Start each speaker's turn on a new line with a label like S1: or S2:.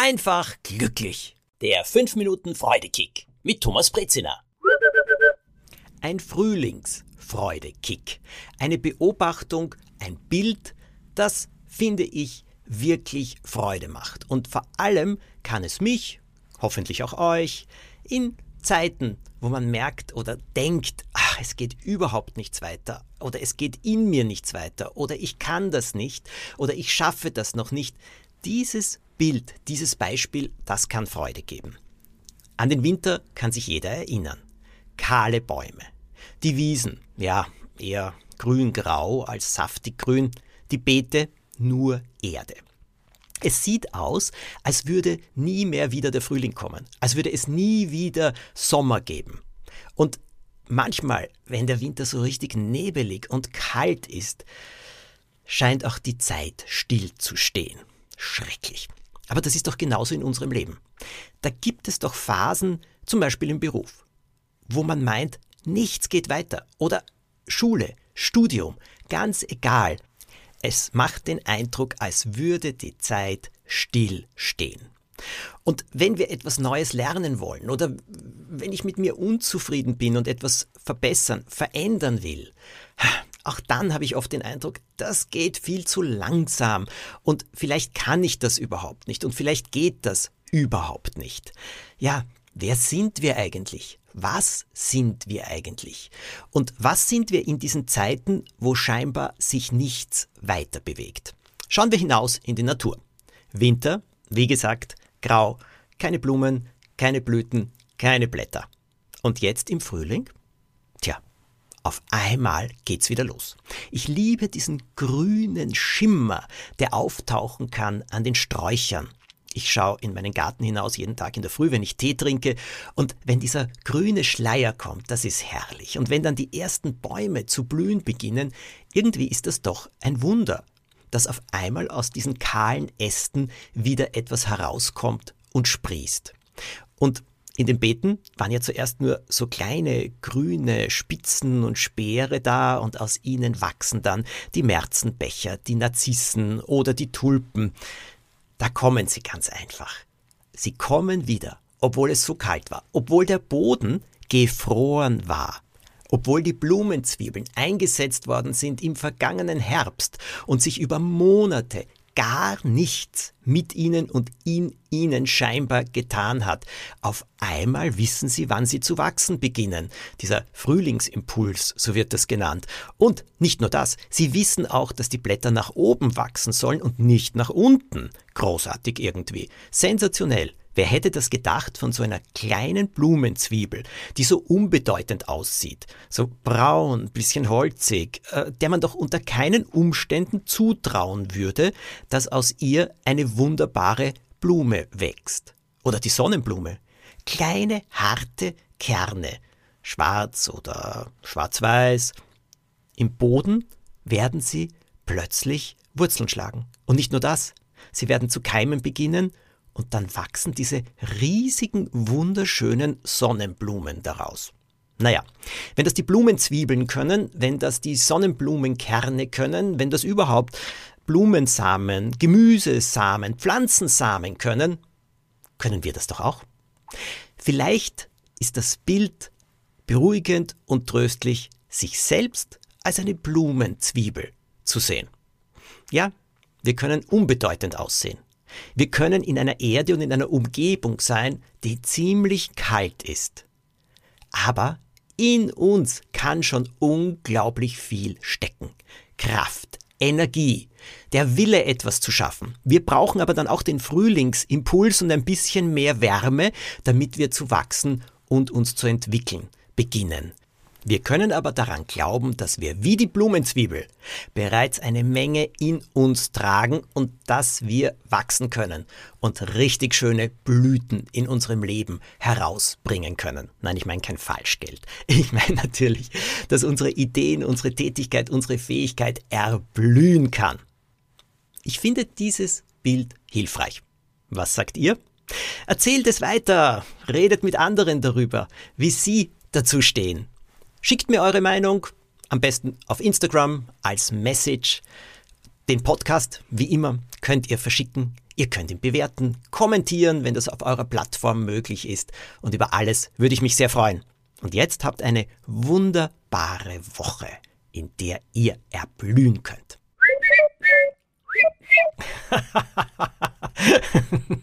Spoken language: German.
S1: einfach glücklich. Der 5 Minuten Freudekick mit Thomas Brezina. Ein Frühlingsfreudekick. Eine Beobachtung, ein Bild, das, finde ich, wirklich Freude macht. Und vor allem kann es mich, hoffentlich auch euch, in Zeiten, wo man merkt oder denkt, ach, es geht überhaupt nichts weiter oder es geht in mir nichts weiter oder ich kann das nicht oder ich schaffe das noch nicht, dieses Bild, dieses Beispiel, das kann Freude geben. An den Winter kann sich jeder erinnern. Kahle Bäume. Die Wiesen, ja, eher grün-grau als saftig grün. Die Beete nur Erde. Es sieht aus, als würde nie mehr wieder der Frühling kommen, als würde es nie wieder Sommer geben. Und manchmal, wenn der Winter so richtig nebelig und kalt ist, scheint auch die Zeit still zu stehen. Schrecklich. Aber das ist doch genauso in unserem Leben. Da gibt es doch Phasen, zum Beispiel im Beruf, wo man meint, nichts geht weiter. Oder Schule, Studium, ganz egal. Es macht den Eindruck, als würde die Zeit still stehen. Und wenn wir etwas Neues lernen wollen oder wenn ich mit mir unzufrieden bin und etwas verbessern, verändern will, auch dann habe ich oft den Eindruck, das geht viel zu langsam und vielleicht kann ich das überhaupt nicht und vielleicht geht das überhaupt nicht. Ja, wer sind wir eigentlich? Was sind wir eigentlich? Und was sind wir in diesen Zeiten, wo scheinbar sich nichts weiter bewegt? Schauen wir hinaus in die Natur. Winter, wie gesagt, grau, keine Blumen, keine Blüten, keine Blätter. Und jetzt im Frühling? Auf einmal geht's wieder los. Ich liebe diesen grünen Schimmer, der auftauchen kann an den Sträuchern, ich schaue in meinen Garten hinaus jeden Tag in der Früh, wenn ich Tee trinke, und wenn dieser grüne Schleier kommt, das ist herrlich. Und wenn dann die ersten Bäume zu blühen beginnen, irgendwie ist das doch ein Wunder, dass auf einmal aus diesen kahlen Ästen wieder etwas herauskommt und sprießt. Und in den Beeten waren ja zuerst nur so kleine grüne Spitzen und Speere da und aus ihnen wachsen dann die Märzenbecher, die Narzissen oder die Tulpen. Da kommen sie ganz einfach. Sie kommen wieder, obwohl es so kalt war, obwohl der Boden gefroren war, obwohl die Blumenzwiebeln eingesetzt worden sind im vergangenen Herbst und sich über Monate gar nichts mit ihnen und in ihnen scheinbar getan hat. Auf einmal wissen sie, wann sie zu wachsen beginnen. Dieser Frühlingsimpuls, so wird das genannt. Und nicht nur das, sie wissen auch, dass die Blätter nach oben wachsen sollen und nicht nach unten. Großartig irgendwie. Sensationell. Wer hätte das gedacht von so einer kleinen Blumenzwiebel, die so unbedeutend aussieht, so braun, bisschen holzig, äh, der man doch unter keinen Umständen zutrauen würde, dass aus ihr eine wunderbare Blume wächst. Oder die Sonnenblume. Kleine, harte Kerne, schwarz oder schwarz-weiß. Im Boden werden sie plötzlich Wurzeln schlagen. Und nicht nur das, sie werden zu keimen beginnen und dann wachsen diese riesigen, wunderschönen Sonnenblumen daraus. Naja, wenn das die Blumenzwiebeln können, wenn das die Sonnenblumenkerne können, wenn das überhaupt Blumensamen, Gemüsesamen, Pflanzensamen können, können wir das doch auch. Vielleicht ist das Bild beruhigend und tröstlich, sich selbst als eine Blumenzwiebel zu sehen. Ja, wir können unbedeutend aussehen. Wir können in einer Erde und in einer Umgebung sein, die ziemlich kalt ist. Aber in uns kann schon unglaublich viel stecken. Kraft, Energie, der Wille, etwas zu schaffen. Wir brauchen aber dann auch den Frühlingsimpuls und ein bisschen mehr Wärme, damit wir zu wachsen und uns zu entwickeln beginnen. Wir können aber daran glauben, dass wir wie die Blumenzwiebel bereits eine Menge in uns tragen und dass wir wachsen können und richtig schöne Blüten in unserem Leben herausbringen können. Nein, ich meine kein Falschgeld. Ich meine natürlich, dass unsere Ideen, unsere Tätigkeit, unsere Fähigkeit erblühen kann. Ich finde dieses Bild hilfreich. Was sagt ihr? Erzählt es weiter, redet mit anderen darüber, wie sie dazu stehen Schickt mir eure Meinung, am besten auf Instagram als Message. Den Podcast, wie immer, könnt ihr verschicken Ihr könnt ihn bewerten, kommentieren, wenn das auf eurer Plattform möglich ist. Und über alles würde ich mich sehr freuen. Und jetzt habt eine wunderbare Woche, in der ihr erblühen könnt.